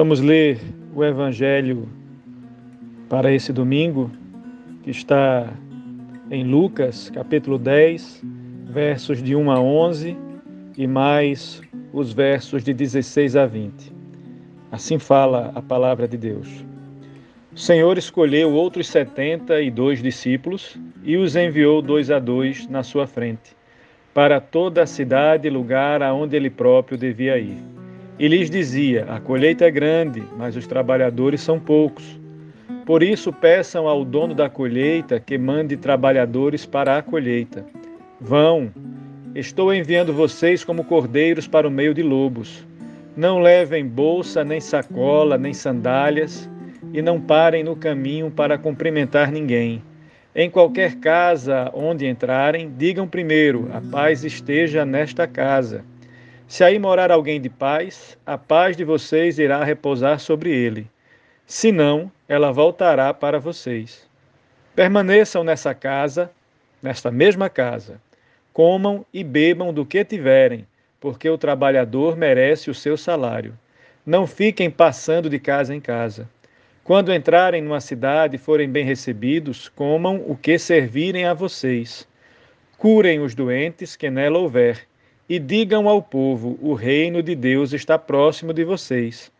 Vamos ler o Evangelho para esse domingo, que está em Lucas, capítulo 10, versos de 1 a 11 e mais os versos de 16 a 20. Assim fala a palavra de Deus. O Senhor escolheu outros setenta e dois discípulos e os enviou dois a dois na sua frente, para toda a cidade e lugar aonde ele próprio devia ir. E lhes dizia: A colheita é grande, mas os trabalhadores são poucos. Por isso, peçam ao dono da colheita que mande trabalhadores para a colheita. Vão, estou enviando vocês como cordeiros para o meio de lobos. Não levem bolsa, nem sacola, nem sandálias, e não parem no caminho para cumprimentar ninguém. Em qualquer casa onde entrarem, digam primeiro: A paz esteja nesta casa. Se aí morar alguém de paz, a paz de vocês irá repousar sobre ele. Se não, ela voltará para vocês. Permaneçam nessa casa, nesta mesma casa. Comam e bebam do que tiverem, porque o trabalhador merece o seu salário. Não fiquem passando de casa em casa. Quando entrarem numa cidade e forem bem recebidos, comam o que servirem a vocês. Curem os doentes que nela houver e digam ao povo: o reino de Deus está próximo de vocês.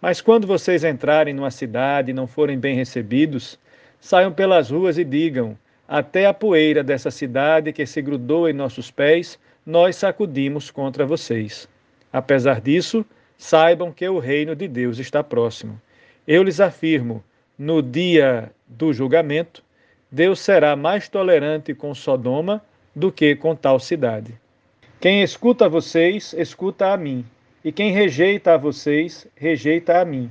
Mas quando vocês entrarem numa cidade e não forem bem recebidos, saiam pelas ruas e digam: até a poeira dessa cidade que se grudou em nossos pés, nós sacudimos contra vocês. Apesar disso, saibam que o reino de Deus está próximo. Eu lhes afirmo: no dia do julgamento, Deus será mais tolerante com Sodoma do que com tal cidade. Quem escuta vocês, escuta a mim. E quem rejeita a vocês, rejeita a mim.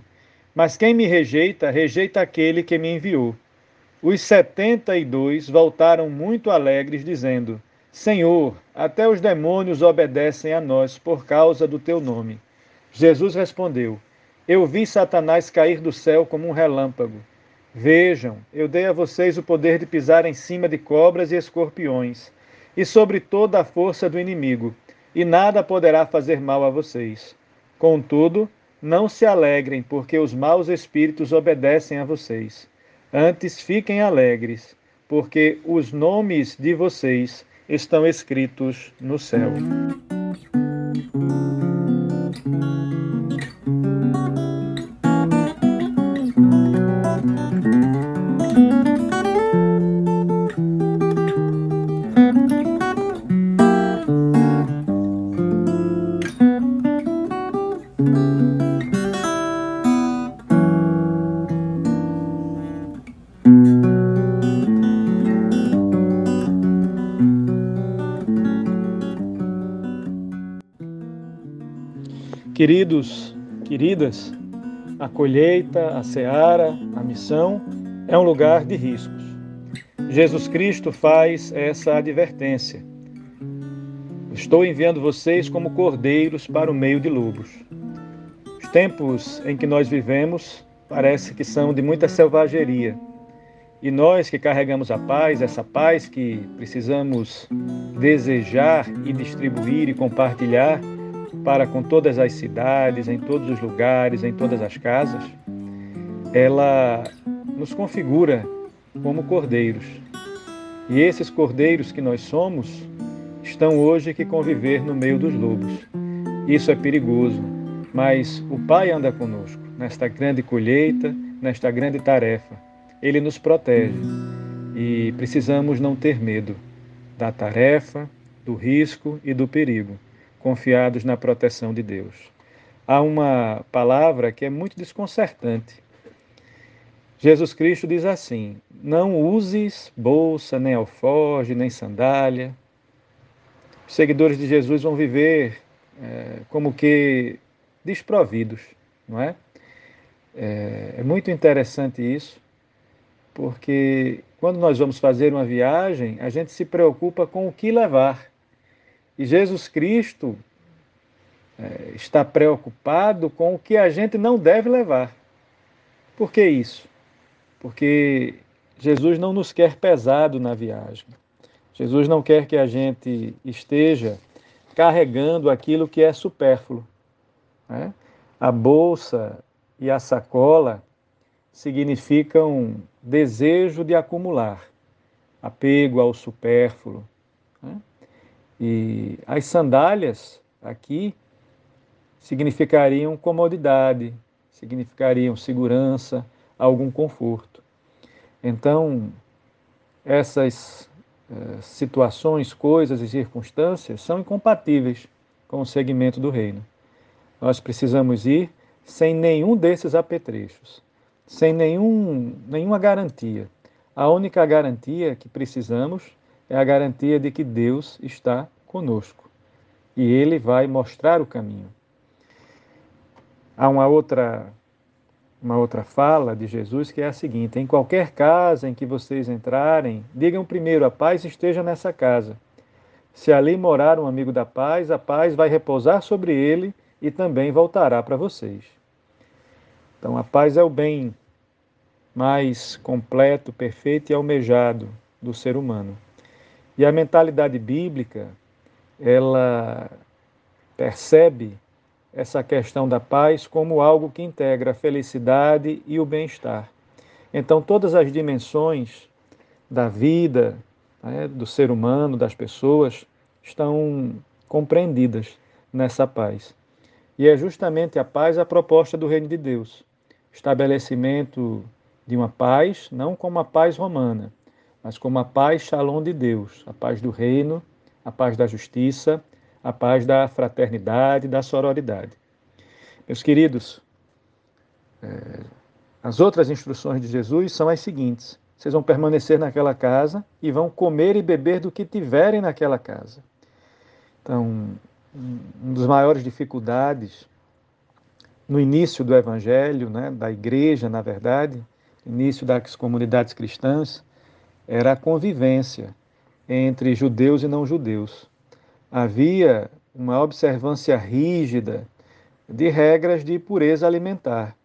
Mas quem me rejeita, rejeita aquele que me enviou. Os setenta e dois voltaram muito alegres, dizendo: Senhor, até os demônios obedecem a nós por causa do teu nome. Jesus respondeu: Eu vi Satanás cair do céu como um relâmpago. Vejam, eu dei a vocês o poder de pisar em cima de cobras e escorpiões e sobre toda a força do inimigo, e nada poderá fazer mal a vocês. Contudo, não se alegrem, porque os maus espíritos obedecem a vocês. Antes fiquem alegres, porque os nomes de vocês estão escritos no céu. Queridos, queridas, a colheita, a seara, a missão é um lugar de riscos. Jesus Cristo faz essa advertência. Estou enviando vocês como cordeiros para o meio de lobos. Os tempos em que nós vivemos parece que são de muita selvageria. E nós que carregamos a paz, essa paz que precisamos desejar e distribuir e compartilhar, para com todas as cidades, em todos os lugares, em todas as casas, ela nos configura como cordeiros. E esses cordeiros que nós somos estão hoje que conviver no meio dos lobos. Isso é perigoso, mas o Pai anda conosco nesta grande colheita, nesta grande tarefa. Ele nos protege e precisamos não ter medo da tarefa, do risco e do perigo confiados na proteção de Deus. Há uma palavra que é muito desconcertante. Jesus Cristo diz assim: Não uses bolsa, nem alforge, nem sandália. Os seguidores de Jesus vão viver é, como que desprovidos, não é? é? É muito interessante isso, porque quando nós vamos fazer uma viagem, a gente se preocupa com o que levar. E Jesus Cristo é, está preocupado com o que a gente não deve levar. Por que isso? Porque Jesus não nos quer pesado na viagem. Jesus não quer que a gente esteja carregando aquilo que é supérfluo. Né? A bolsa e a sacola significam desejo de acumular, apego ao supérfluo. E as sandálias aqui significariam comodidade, significariam segurança, algum conforto. Então, essas eh, situações, coisas e circunstâncias são incompatíveis com o segmento do reino. Nós precisamos ir sem nenhum desses apetrechos, sem nenhum, nenhuma garantia. A única garantia que precisamos é a garantia de que Deus está conosco e Ele vai mostrar o caminho. Há uma outra, uma outra fala de Jesus que é a seguinte: em qualquer casa em que vocês entrarem, digam primeiro: a paz esteja nessa casa. Se ali morar um amigo da paz, a paz vai repousar sobre ele e também voltará para vocês. Então, a paz é o bem mais completo, perfeito e almejado do ser humano. E a mentalidade bíblica, ela percebe essa questão da paz como algo que integra a felicidade e o bem-estar. Então, todas as dimensões da vida, né, do ser humano, das pessoas, estão compreendidas nessa paz. E é justamente a paz a proposta do reino de Deus. Estabelecimento de uma paz, não como a paz romana, mas como a paz shalom de Deus, a paz do reino, a paz da justiça, a paz da fraternidade, da sororidade. Meus queridos, é, as outras instruções de Jesus são as seguintes: vocês vão permanecer naquela casa e vão comer e beber do que tiverem naquela casa. Então, uma das maiores dificuldades no início do evangelho, né, da igreja, na verdade, início das comunidades cristãs, era a convivência entre judeus e não judeus. Havia uma observância rígida de regras de pureza alimentar.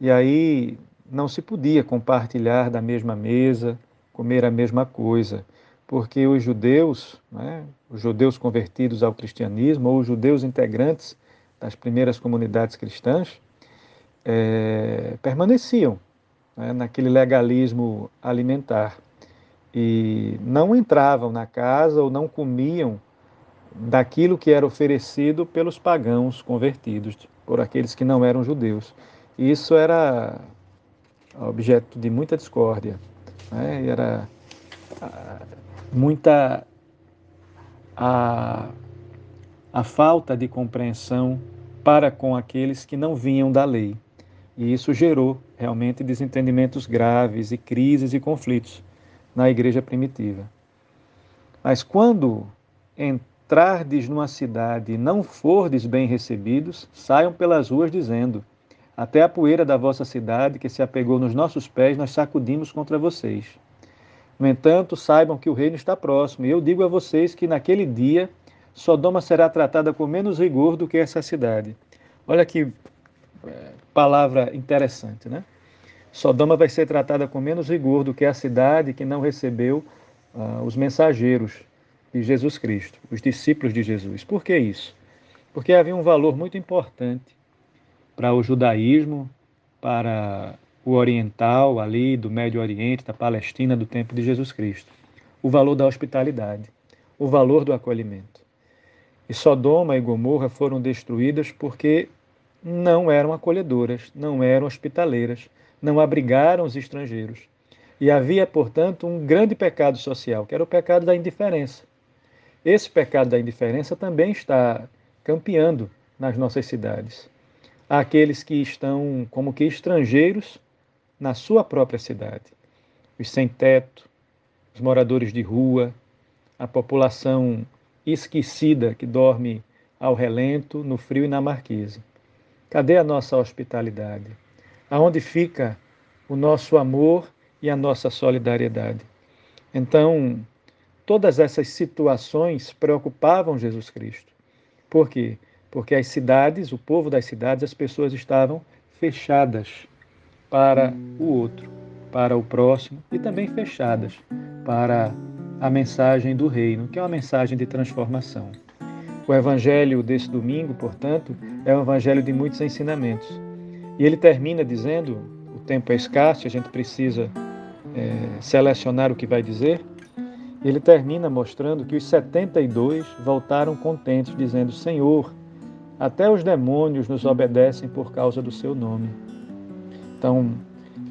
E aí não se podia compartilhar da mesma mesa, comer a mesma coisa, porque os judeus, né, os judeus convertidos ao cristianismo, ou os judeus integrantes das primeiras comunidades cristãs, é, permaneciam né, naquele legalismo alimentar e não entravam na casa ou não comiam daquilo que era oferecido pelos pagãos convertidos, por aqueles que não eram judeus. Isso era objeto de muita discórdia, né? era ah, muita a, a falta de compreensão para com aqueles que não vinham da lei. E isso gerou realmente desentendimentos graves e crises e conflitos na igreja primitiva. Mas quando entrardes numa cidade e não fordes bem recebidos, saiam pelas ruas dizendo: Até a poeira da vossa cidade que se apegou nos nossos pés, nós sacudimos contra vocês. No entanto, saibam que o reino está próximo, e eu digo a vocês que naquele dia Sodoma será tratada com menos rigor do que essa cidade. Olha que é, palavra interessante, né? Sodoma vai ser tratada com menos rigor do que a cidade que não recebeu uh, os mensageiros de Jesus Cristo, os discípulos de Jesus. Por que isso? Porque havia um valor muito importante para o judaísmo, para o oriental ali do Médio Oriente, da Palestina do tempo de Jesus Cristo. O valor da hospitalidade, o valor do acolhimento. E Sodoma e Gomorra foram destruídas porque não eram acolhedoras, não eram hospitaleiras, não abrigaram os estrangeiros. E havia, portanto, um grande pecado social, que era o pecado da indiferença. Esse pecado da indiferença também está campeando nas nossas cidades. Há aqueles que estão como que estrangeiros na sua própria cidade. Os sem-teto, os moradores de rua, a população esquecida que dorme ao relento, no frio e na marquise. Cadê a nossa hospitalidade? Aonde fica o nosso amor e a nossa solidariedade? Então, todas essas situações preocupavam Jesus Cristo. Por quê? Porque as cidades, o povo das cidades, as pessoas estavam fechadas para o outro, para o próximo e também fechadas para a mensagem do reino, que é uma mensagem de transformação. O evangelho desse domingo, portanto, é um evangelho de muitos ensinamentos. E ele termina dizendo: o tempo é escasso, a gente precisa é, selecionar o que vai dizer. Ele termina mostrando que os 72 voltaram contentes, dizendo: Senhor, até os demônios nos obedecem por causa do seu nome. Então,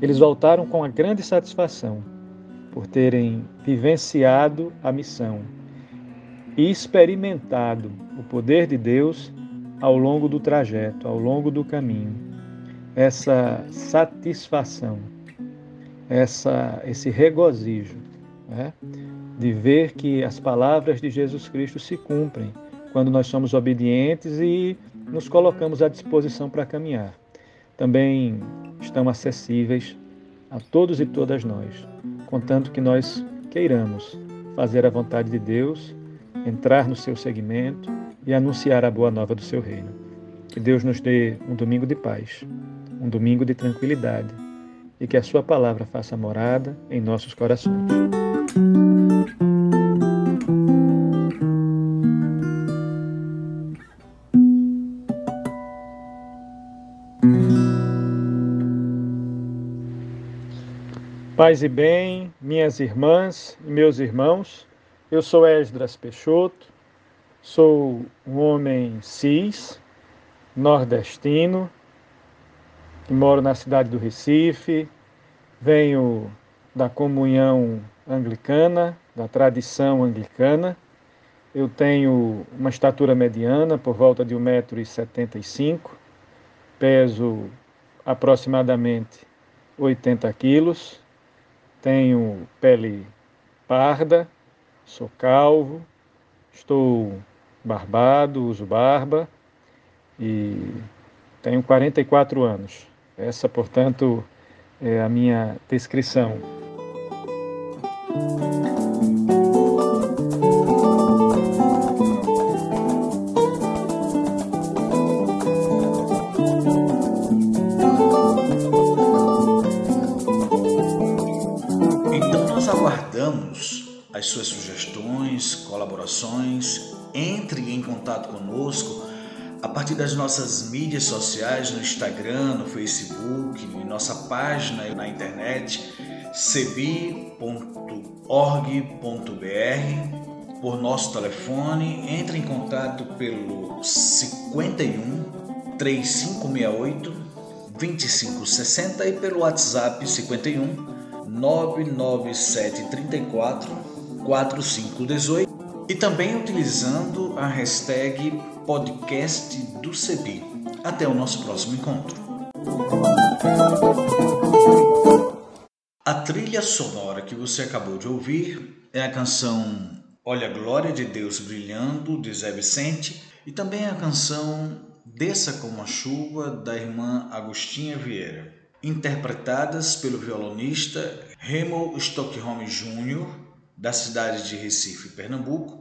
eles voltaram com a grande satisfação por terem vivenciado a missão e experimentado o poder de Deus ao longo do trajeto, ao longo do caminho. Essa satisfação, essa, esse regozijo né, de ver que as palavras de Jesus Cristo se cumprem quando nós somos obedientes e nos colocamos à disposição para caminhar. Também estão acessíveis a todos e todas nós, contanto que nós queiramos fazer a vontade de Deus, entrar no seu segmento e anunciar a boa nova do seu reino. Que Deus nos dê um domingo de paz, um domingo de tranquilidade e que a sua palavra faça morada em nossos corações. Paz e bem, minhas irmãs e meus irmãos, eu sou Esdras Peixoto, sou um homem cis, nordestino, moro na cidade do Recife, venho da comunhão anglicana, da tradição anglicana. Eu tenho uma estatura mediana, por volta de 1,75m, peso aproximadamente 80 quilos tenho pele parda, sou calvo, estou barbado, uso barba e tenho 44 anos. Essa, portanto, é a minha descrição. as suas sugestões, colaborações, entre em contato conosco a partir das nossas mídias sociais, no Instagram, no Facebook, em nossa página na internet, cebi.org.br, por nosso telefone, entre em contato pelo 51 3568 2560 e pelo WhatsApp 51 99734 4518 e também utilizando a hashtag podcast do CEBI. Até o nosso próximo encontro. A trilha sonora que você acabou de ouvir é a canção Olha a Glória de Deus Brilhando, de Zé Vicente, e também a canção Desça como a Chuva, da irmã Agostinha Vieira, interpretadas pelo violonista Remo Stockholm Jr., da cidade de Recife, Pernambuco,